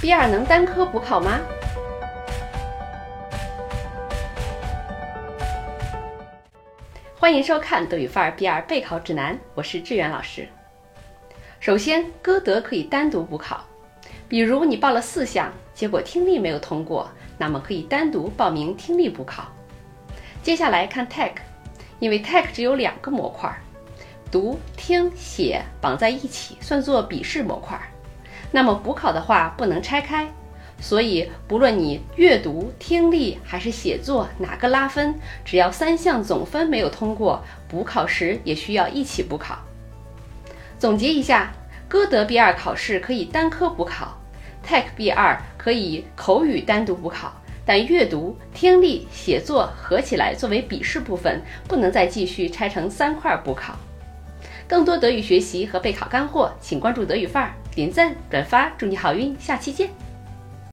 B 二能单科补考吗？欢迎收看德语范儿 B 二备考指南，我是志远老师。首先，歌德可以单独补考，比如你报了四项，结果听力没有通过，那么可以单独报名听力补考。接下来看 TEC，因为 TEC 只有两个模块，读、听、写绑在一起，算作笔试模块。那么补考的话不能拆开，所以不论你阅读、听力还是写作哪个拉分，只要三项总分没有通过，补考时也需要一起补考。总结一下，歌德 B 二考试可以单科补考，Tech B 二可以口语单独补考，但阅读、听力、写作合起来作为笔试部分，不能再继续拆成三块补考。更多德语学习和备考干货，请关注德语范儿，点赞转发，祝你好运，下期见。